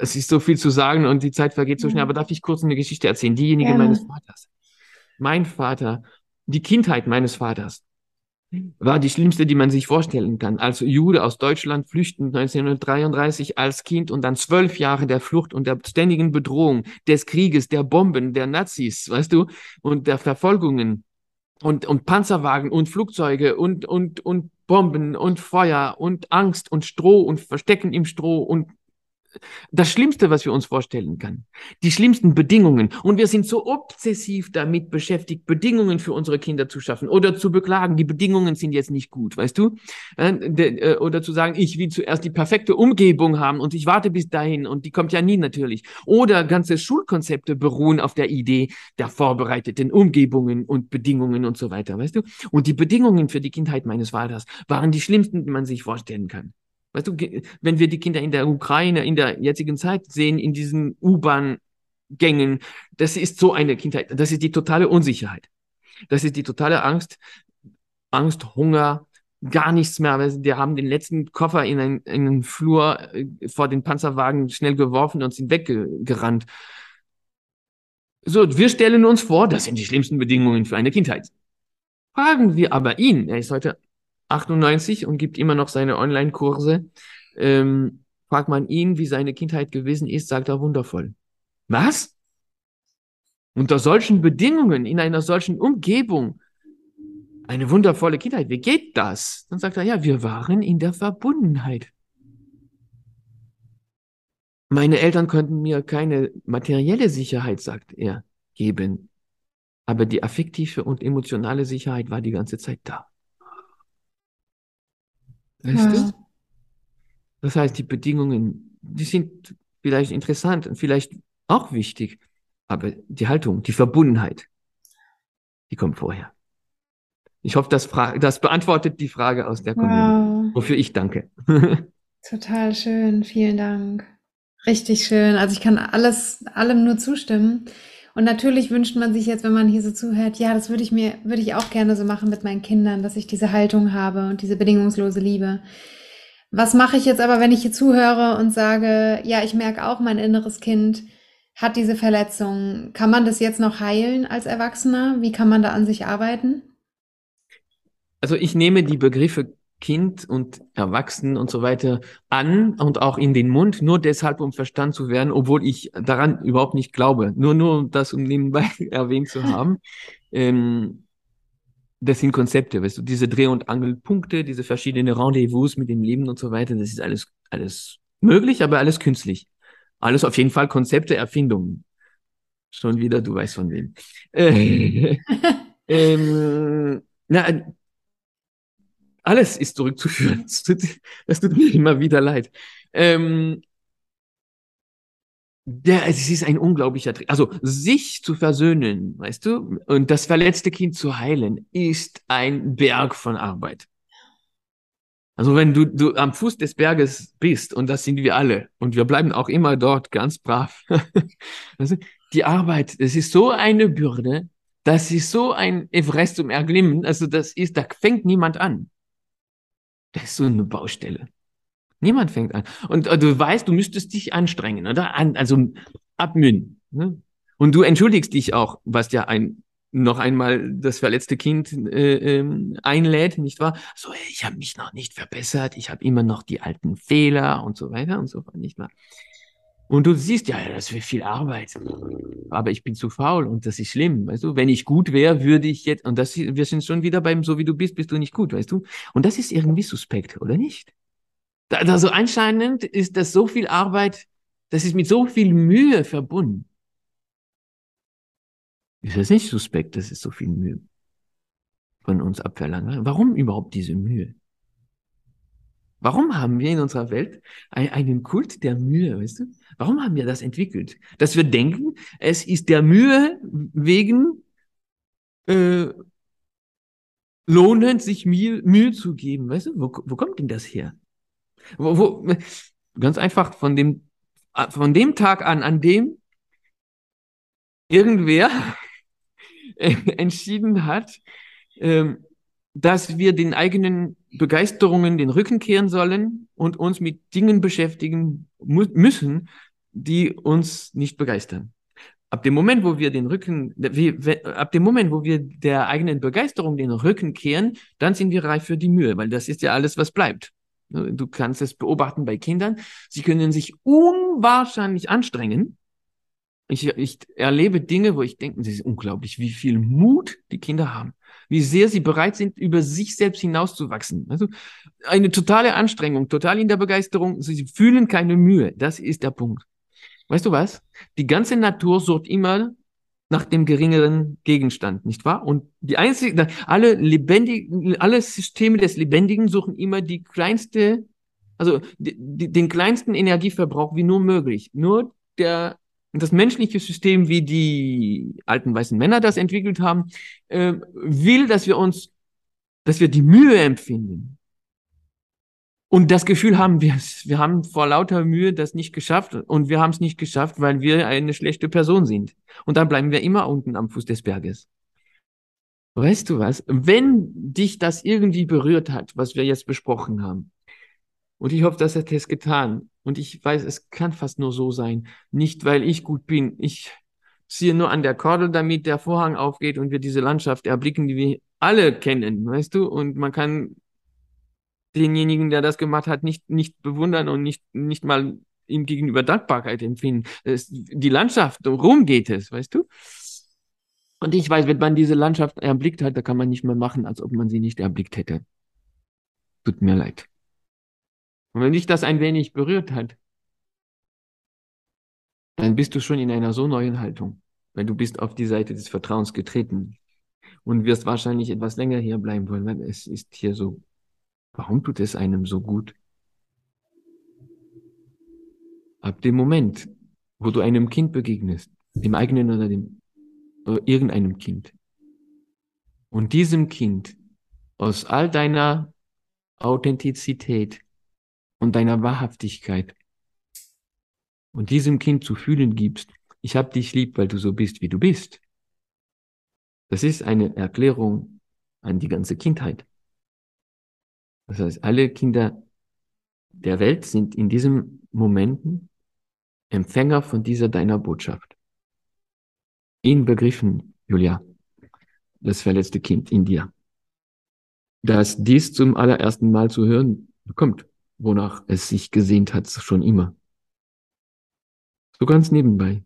es ist so viel zu sagen und die Zeit vergeht so schnell, aber darf ich kurz eine Geschichte erzählen? Diejenige Gerne. meines Vaters mein Vater, die Kindheit meines Vaters war die schlimmste, die man sich vorstellen kann. Als Jude aus Deutschland flüchten 1933 als Kind und dann zwölf Jahre der Flucht und der ständigen Bedrohung, des Krieges, der Bomben, der Nazis, weißt du, und der Verfolgungen und, und Panzerwagen und Flugzeuge und, und, und Bomben und Feuer und Angst und Stroh und Verstecken im Stroh und das Schlimmste, was wir uns vorstellen können. Die schlimmsten Bedingungen. Und wir sind so obsessiv damit beschäftigt, Bedingungen für unsere Kinder zu schaffen oder zu beklagen, die Bedingungen sind jetzt nicht gut, weißt du? Äh, äh, oder zu sagen, ich will zuerst die perfekte Umgebung haben und ich warte bis dahin und die kommt ja nie natürlich. Oder ganze Schulkonzepte beruhen auf der Idee der vorbereiteten Umgebungen und Bedingungen und so weiter, weißt du? Und die Bedingungen für die Kindheit meines Vaters waren die schlimmsten, die man sich vorstellen kann. Weißt du, wenn wir die Kinder in der Ukraine in der jetzigen Zeit sehen, in diesen U-Bahn-Gängen, das ist so eine Kindheit, das ist die totale Unsicherheit. Das ist die totale Angst, Angst, Hunger, gar nichts mehr. Wir haben den letzten Koffer in einen, in einen Flur äh, vor den Panzerwagen schnell geworfen und sind weggerannt. So, wir stellen uns vor, das sind die schlimmsten Bedingungen für eine Kindheit. Fragen wir aber ihn, er ist heute 98 und gibt immer noch seine Online-Kurse. Ähm, fragt man ihn, wie seine Kindheit gewesen ist, sagt er wundervoll. Was? Unter solchen Bedingungen, in einer solchen Umgebung, eine wundervolle Kindheit, wie geht das? Dann sagt er, ja, wir waren in der Verbundenheit. Meine Eltern könnten mir keine materielle Sicherheit, sagt er, geben. Aber die affektive und emotionale Sicherheit war die ganze Zeit da. Weißt ja. du? Das heißt, die Bedingungen, die sind vielleicht interessant und vielleicht auch wichtig, aber die Haltung, die Verbundenheit, die kommt vorher. Ich hoffe, das, das beantwortet die Frage aus der Community, wow. wofür ich danke. Total schön, vielen Dank. Richtig schön. Also ich kann alles, allem nur zustimmen. Und natürlich wünscht man sich jetzt, wenn man hier so zuhört, ja, das würde ich mir, würde ich auch gerne so machen mit meinen Kindern, dass ich diese Haltung habe und diese bedingungslose Liebe. Was mache ich jetzt aber, wenn ich hier zuhöre und sage, ja, ich merke auch, mein inneres Kind hat diese Verletzung. Kann man das jetzt noch heilen als Erwachsener? Wie kann man da an sich arbeiten? Also ich nehme die Begriffe Kind und Erwachsenen und so weiter an und auch in den Mund, nur deshalb, um verstanden zu werden, obwohl ich daran überhaupt nicht glaube. Nur, nur das, um nebenbei erwähnt zu haben. Ähm, das sind Konzepte, weißt du, diese Dreh- und Angelpunkte, diese verschiedenen Rendezvous mit dem Leben und so weiter, das ist alles, alles möglich, aber alles künstlich. Alles auf jeden Fall Konzepte, Erfindungen. Schon wieder, du weißt von wem. Äh, ähm, na, alles ist zurückzuführen. Das tut, das tut mir immer wieder leid. Ähm, der, es ist ein unglaublicher Trick. Also sich zu versöhnen, weißt du, und das verletzte Kind zu heilen, ist ein Berg von Arbeit. Also wenn du, du am Fuß des Berges bist, und das sind wir alle, und wir bleiben auch immer dort ganz brav. die Arbeit, es ist so eine Bürde, das ist so ein Everest zum Erglimmen, also das ist, da fängt niemand an. Das ist so eine Baustelle. Niemand fängt an. Und äh, du weißt, du müsstest dich anstrengen, oder? An, also abmühen. Ne? Und du entschuldigst dich auch, was ja ein noch einmal das verletzte Kind äh, ähm, einlädt, nicht wahr? So, ich habe mich noch nicht verbessert, ich habe immer noch die alten Fehler und so weiter und so fort, nicht wahr? Und du siehst, ja, das wäre viel Arbeit. Aber ich bin zu faul und das ist schlimm. Weißt du, wenn ich gut wäre, würde ich jetzt, und das, wir sind schon wieder beim, so wie du bist, bist du nicht gut, weißt du? Und das ist irgendwie suspekt, oder nicht? Da, da so anscheinend ist das so viel Arbeit, das ist mit so viel Mühe verbunden. Ist das nicht suspekt, dass es so viel Mühe von uns abverlangt? Warum überhaupt diese Mühe? Warum haben wir in unserer Welt einen Kult der Mühe, weißt du? Warum haben wir das entwickelt? Dass wir denken, es ist der Mühe wegen äh, lohnend, sich Mühe, Mühe zu geben, weißt du? Wo, wo kommt denn das her? Wo, wo, ganz einfach von dem, von dem Tag an, an dem irgendwer entschieden hat, ähm, dass wir den eigenen Begeisterungen den Rücken kehren sollen und uns mit Dingen beschäftigen müssen, die uns nicht begeistern. Ab dem Moment, wo wir den Rücken, wie, ab dem Moment, wo wir der eigenen Begeisterung den Rücken kehren, dann sind wir reif für die Mühe, weil das ist ja alles, was bleibt. Du kannst es beobachten bei Kindern. Sie können sich unwahrscheinlich anstrengen, ich, ich erlebe Dinge, wo ich denke, das ist unglaublich, wie viel Mut die Kinder haben, wie sehr sie bereit sind, über sich selbst hinauszuwachsen. Also eine totale Anstrengung, total in der Begeisterung. Sie fühlen keine Mühe. Das ist der Punkt. Weißt du was? Die ganze Natur sucht immer nach dem geringeren Gegenstand, nicht wahr? Und die einzige, alle lebendigen, alle Systeme des Lebendigen suchen immer die kleinste, also die, die, den kleinsten Energieverbrauch wie nur möglich. Nur der das menschliche System, wie die alten weißen Männer das entwickelt haben, äh, will, dass wir uns, dass wir die Mühe empfinden. Und das Gefühl haben, wir, wir haben vor lauter Mühe das nicht geschafft und wir haben es nicht geschafft, weil wir eine schlechte Person sind. Und dann bleiben wir immer unten am Fuß des Berges. Weißt du was? Wenn dich das irgendwie berührt hat, was wir jetzt besprochen haben, und ich hoffe, das hat es getan, und ich weiß, es kann fast nur so sein. Nicht, weil ich gut bin. Ich ziehe nur an der Kordel, damit der Vorhang aufgeht und wir diese Landschaft erblicken, die wir alle kennen, weißt du? Und man kann denjenigen, der das gemacht hat, nicht, nicht bewundern und nicht, nicht mal ihm gegenüber Dankbarkeit empfinden. Es, die Landschaft, worum geht es, weißt du? Und ich weiß, wenn man diese Landschaft erblickt hat, da kann man nicht mehr machen, als ob man sie nicht erblickt hätte. Tut mir leid. Und wenn dich das ein wenig berührt hat, dann bist du schon in einer so neuen Haltung, weil du bist auf die Seite des Vertrauens getreten und wirst wahrscheinlich etwas länger hier bleiben wollen, weil es ist hier so, warum tut es einem so gut? Ab dem Moment, wo du einem Kind begegnest, dem eigenen oder dem oder irgendeinem Kind, und diesem Kind aus all deiner Authentizität und deiner Wahrhaftigkeit und diesem Kind zu fühlen gibst, ich hab dich lieb, weil du so bist, wie du bist. Das ist eine Erklärung an die ganze Kindheit. Das heißt, alle Kinder der Welt sind in diesen Momenten Empfänger von dieser deiner Botschaft. Inbegriffen, Julia, das verletzte Kind in dir, das dies zum allerersten Mal zu hören bekommt wonach es sich gesehnt hat, schon immer. So ganz nebenbei.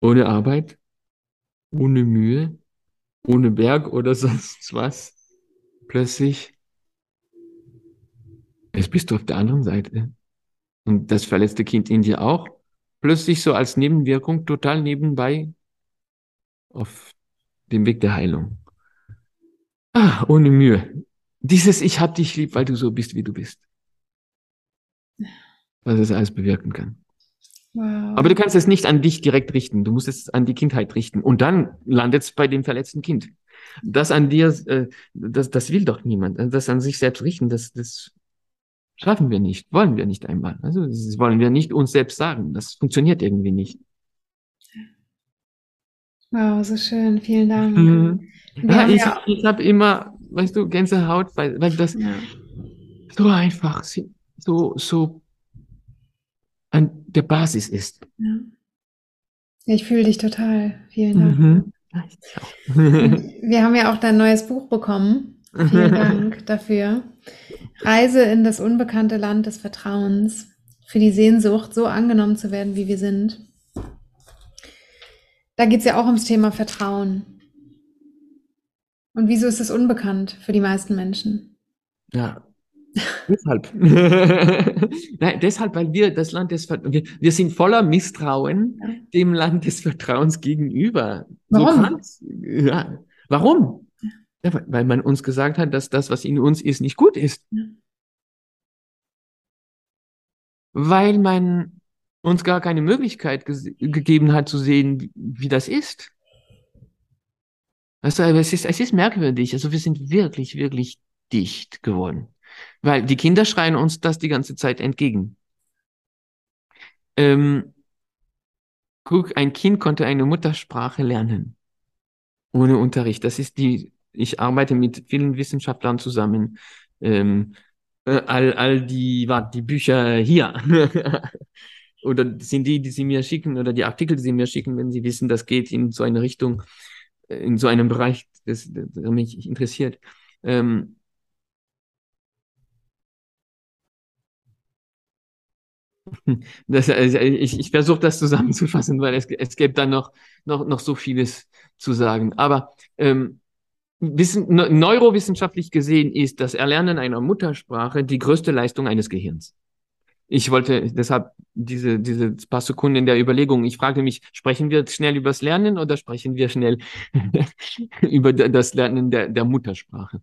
Ohne Arbeit, ohne Mühe, ohne Berg oder sonst was. Plötzlich, jetzt bist du auf der anderen Seite. Und das verletzte Kind in dir auch. Plötzlich so als Nebenwirkung total nebenbei auf dem Weg der Heilung. Ah, ohne Mühe. Dieses Ich hab dich lieb, weil du so bist, wie du bist was es alles bewirken kann. Wow. Aber du kannst es nicht an dich direkt richten. Du musst es an die Kindheit richten. Und dann landet es bei dem verletzten Kind. Das an dir, äh, das, das will doch niemand. Das an sich selbst richten, das, das schaffen wir nicht, wollen wir nicht einmal. Also das wollen wir nicht uns selbst sagen. Das funktioniert irgendwie nicht. Wow, so schön. Vielen Dank. Mhm. Ja, ich, ja ich habe immer, weißt du, Gänsehaut, weil, weil das ja. so einfach, so, so der Basis ist. Ja. Ich fühle dich total. Vielen Dank. Mhm. Wir haben ja auch dein neues Buch bekommen. Vielen Dank dafür. Reise in das unbekannte Land des Vertrauens. Für die Sehnsucht, so angenommen zu werden, wie wir sind. Da geht es ja auch ums Thema Vertrauen. Und wieso ist es unbekannt für die meisten Menschen? Ja, Deshalb. Nein, deshalb, weil wir das Land des Vertrauens, wir, wir, sind voller Misstrauen ja. dem Land des Vertrauens gegenüber. Warum? So ja. Warum? Ja, weil man uns gesagt hat, dass das, was in uns ist, nicht gut ist. Weil man uns gar keine Möglichkeit ge gegeben hat zu sehen, wie, das ist. Also, es ist, es ist merkwürdig. Also wir sind wirklich, wirklich dicht geworden. Weil die Kinder schreien uns das die ganze Zeit entgegen. Ähm, guck, ein Kind konnte eine Muttersprache lernen. Ohne Unterricht. Das ist die, ich arbeite mit vielen Wissenschaftlern zusammen. Ähm, äh, all, all die, warte, die Bücher hier. oder sind die, die sie mir schicken, oder die Artikel, die sie mir schicken, wenn sie wissen, das geht in so eine Richtung, äh, in so einem Bereich, das, der mich interessiert. Ähm, Das, also ich ich versuche das zusammenzufassen, weil es, es gäbe dann noch, noch, noch so vieles zu sagen. Aber ähm, Wissen, neurowissenschaftlich gesehen ist das Erlernen einer Muttersprache die größte Leistung eines Gehirns. Ich wollte deshalb diese, diese paar Sekunden der Überlegung, ich frage mich, sprechen wir schnell übers Lernen oder sprechen wir schnell über das Lernen der, der Muttersprache?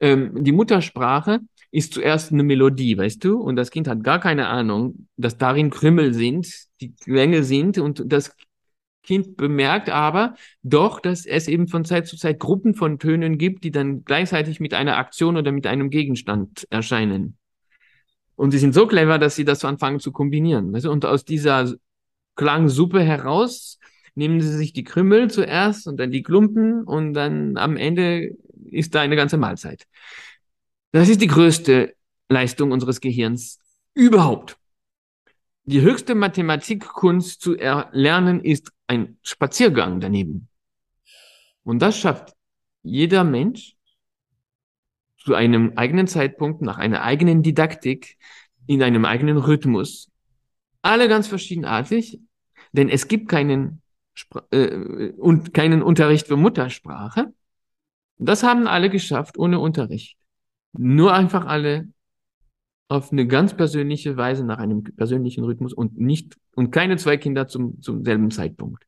Ähm, die Muttersprache ist zuerst eine Melodie, weißt du? Und das Kind hat gar keine Ahnung, dass darin Krümmel sind, die Klänge sind und das Kind bemerkt aber doch, dass es eben von Zeit zu Zeit Gruppen von Tönen gibt, die dann gleichzeitig mit einer Aktion oder mit einem Gegenstand erscheinen. Und sie sind so clever, dass sie das so anfangen zu kombinieren. Weißt du? Und aus dieser Klangsuppe heraus nehmen sie sich die Krümmel zuerst und dann die Klumpen und dann am Ende ist da eine ganze Mahlzeit. Das ist die größte Leistung unseres Gehirns überhaupt. Die höchste Mathematikkunst zu erlernen ist ein Spaziergang daneben. Und das schafft jeder Mensch zu einem eigenen Zeitpunkt, nach einer eigenen Didaktik, in einem eigenen Rhythmus. Alle ganz verschiedenartig, denn es gibt keinen, äh, und keinen Unterricht für Muttersprache. Das haben alle geschafft ohne Unterricht. Nur einfach alle auf eine ganz persönliche Weise nach einem persönlichen Rhythmus und nicht und keine zwei Kinder zum, zum selben Zeitpunkt.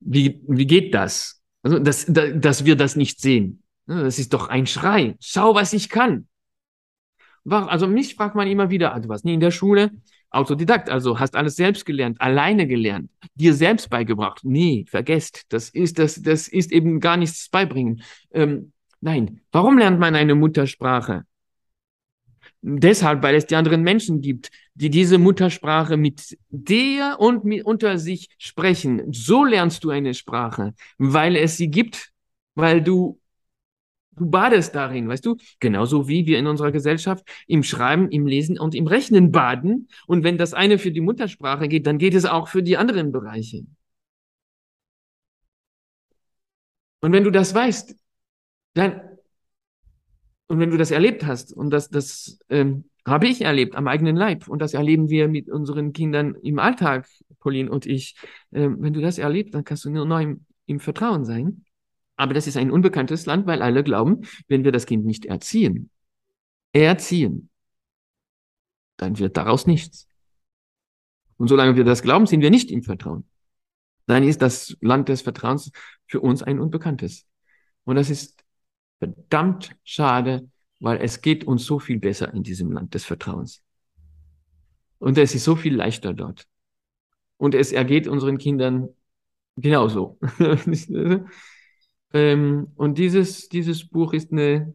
Wie, wie geht das? Also, dass, dass wir das nicht sehen. Das ist doch ein Schrei. Schau, was ich kann. Also mich fragt man immer wieder, du warst nie in der Schule, Autodidakt, also hast alles selbst gelernt, alleine gelernt, dir selbst beigebracht. Nee, vergesst, das ist, das, das ist eben gar nichts beibringen. Ähm, nein, warum lernt man eine Muttersprache? Deshalb, weil es die anderen Menschen gibt, die diese Muttersprache mit dir und mit unter sich sprechen. So lernst du eine Sprache, weil es sie gibt, weil du du badest darin, weißt du? Genauso wie wir in unserer Gesellschaft im Schreiben, im Lesen und im Rechnen baden. Und wenn das eine für die Muttersprache geht, dann geht es auch für die anderen Bereiche. Und wenn du das weißt, dann und wenn du das erlebt hast, und das, das ähm, habe ich erlebt am eigenen Leib, und das erleben wir mit unseren Kindern im Alltag, Pauline und ich, ähm, wenn du das erlebst, dann kannst du nur noch im, im Vertrauen sein. Aber das ist ein unbekanntes Land, weil alle glauben, wenn wir das Kind nicht erziehen, erziehen, dann wird daraus nichts. Und solange wir das glauben, sind wir nicht im Vertrauen. Dann ist das Land des Vertrauens für uns ein Unbekanntes. Und das ist verdammt schade, weil es geht uns so viel besser in diesem Land des Vertrauens. Und es ist so viel leichter dort. Und es ergeht unseren Kindern genauso. ähm, und dieses, dieses Buch ist eine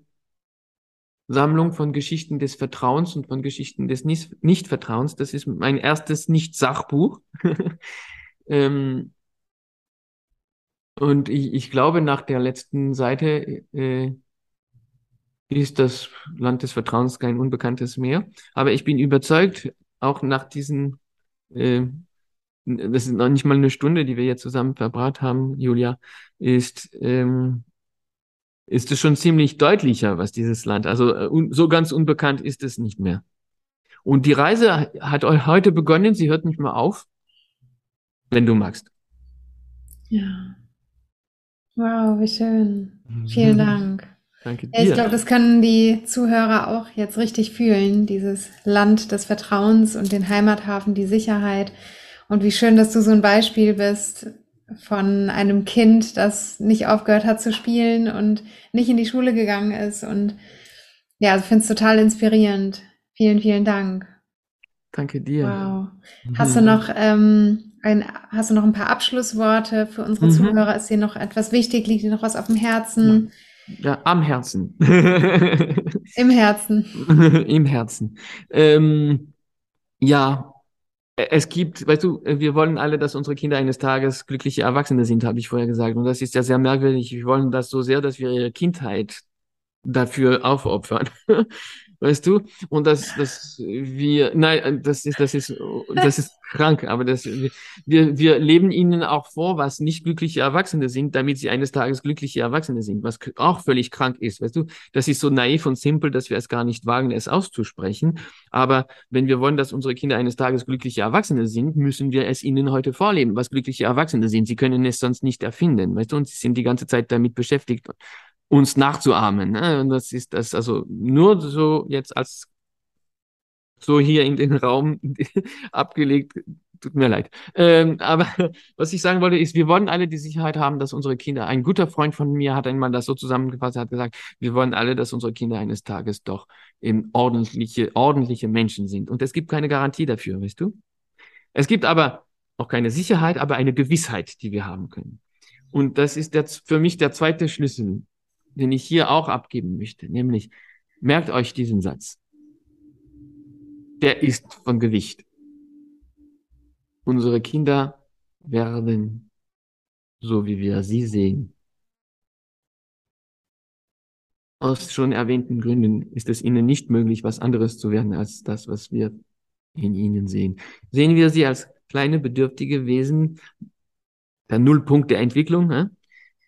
Sammlung von Geschichten des Vertrauens und von Geschichten des Nichtvertrauens. Das ist mein erstes Nicht-Sachbuch. ähm, und ich, ich glaube, nach der letzten Seite äh, ist das Land des Vertrauens kein Unbekanntes mehr. Aber ich bin überzeugt, auch nach diesen, äh, das ist noch nicht mal eine Stunde, die wir jetzt zusammen verbracht haben, Julia, ist, ähm, ist es schon ziemlich deutlicher, was dieses Land, also äh, so ganz unbekannt ist es nicht mehr. Und die Reise hat heute begonnen, sie hört nicht mehr auf, wenn du magst. Ja. Wow, wie schön. Vielen Dank. Danke dir. ich glaube, das können die Zuhörer auch jetzt richtig fühlen, dieses Land des Vertrauens und den Heimathafen, die Sicherheit. Und wie schön, dass du so ein Beispiel bist von einem Kind, das nicht aufgehört hat zu spielen und nicht in die Schule gegangen ist. Und ja, also ich finde es total inspirierend. Vielen, vielen Dank. Danke dir. Wow. Hast du noch ähm, ein, hast du noch ein paar Abschlussworte für unsere mhm. Zuhörer? Ist dir noch etwas wichtig? Liegt dir noch was auf dem Herzen? Ja, am Herzen. Im Herzen. Im Herzen. Ähm, ja, es gibt, weißt du, wir wollen alle, dass unsere Kinder eines Tages glückliche Erwachsene sind, habe ich vorher gesagt. Und das ist ja sehr merkwürdig. Wir wollen das so sehr, dass wir ihre Kindheit dafür aufopfern. Weißt du? Und dass, dass wir, nein, das ist, das ist, das ist krank, aber das, wir, wir leben ihnen auch vor, was nicht glückliche Erwachsene sind, damit sie eines Tages glückliche Erwachsene sind, was auch völlig krank ist, weißt du? Das ist so naiv und simpel, dass wir es gar nicht wagen, es auszusprechen. Aber wenn wir wollen, dass unsere Kinder eines Tages glückliche Erwachsene sind, müssen wir es ihnen heute vorleben, was glückliche Erwachsene sind. Sie können es sonst nicht erfinden, weißt du? Und sie sind die ganze Zeit damit beschäftigt, uns nachzuahmen. Ne? Und das ist das also nur so jetzt als so hier in den Raum abgelegt. Tut mir leid. Ähm, aber was ich sagen wollte, ist, wir wollen alle die Sicherheit haben, dass unsere Kinder, ein guter Freund von mir hat einmal das so zusammengefasst, hat gesagt, wir wollen alle, dass unsere Kinder eines Tages doch eben ordentliche, ordentliche Menschen sind. Und es gibt keine Garantie dafür, weißt du? Es gibt aber auch keine Sicherheit, aber eine Gewissheit, die wir haben können. Und das ist der, für mich der zweite Schlüssel den ich hier auch abgeben möchte, nämlich merkt euch diesen Satz. Der ist von Gewicht. Unsere Kinder werden so, wie wir sie sehen. Aus schon erwähnten Gründen ist es ihnen nicht möglich, was anderes zu werden als das, was wir in ihnen sehen. Sehen wir sie als kleine, bedürftige Wesen, der Nullpunkt der Entwicklung?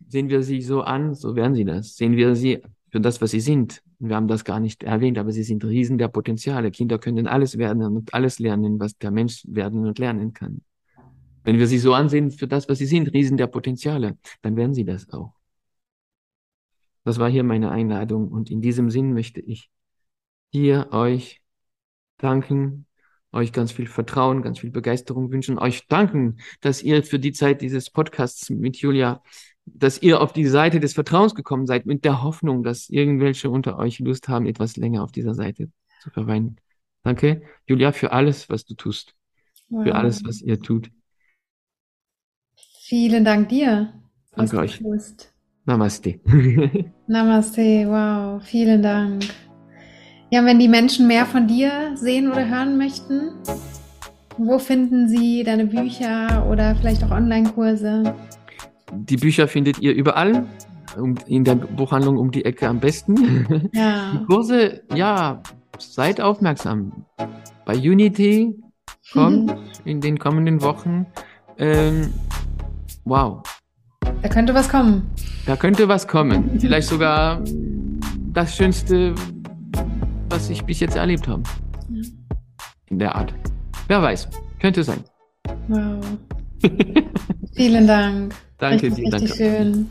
Sehen wir sie so an, so werden sie das. Sehen wir sie für das, was sie sind. Wir haben das gar nicht erwähnt, aber sie sind Riesen der Potenziale. Kinder können alles werden und alles lernen, was der Mensch werden und lernen kann. Wenn wir sie so ansehen für das, was sie sind, Riesen der Potenziale, dann werden sie das auch. Das war hier meine Einladung und in diesem Sinn möchte ich hier euch danken, euch ganz viel Vertrauen, ganz viel Begeisterung wünschen, euch danken, dass ihr für die Zeit dieses Podcasts mit Julia dass ihr auf die Seite des Vertrauens gekommen seid, mit der Hoffnung, dass irgendwelche unter euch Lust haben, etwas länger auf dieser Seite zu verweilen. Danke, Julia, für alles, was du tust. Wow. Für alles, was ihr tut. Vielen Dank dir. Danke euch. Tust. Namaste. Namaste, wow, vielen Dank. Ja, wenn die Menschen mehr von dir sehen oder hören möchten, wo finden sie deine Bücher oder vielleicht auch Online-Kurse? Die Bücher findet ihr überall, in der Buchhandlung um die Ecke am besten. Ja. Die Kurse, ja, seid aufmerksam. Bei Unity kommt in den kommenden Wochen, ähm, wow. Da könnte was kommen. Da könnte was kommen. Vielleicht sogar das Schönste, was ich bis jetzt erlebt habe. In der Art. Wer weiß. Könnte sein. Wow. Vielen Dank. Danke dir. Danke. Schön.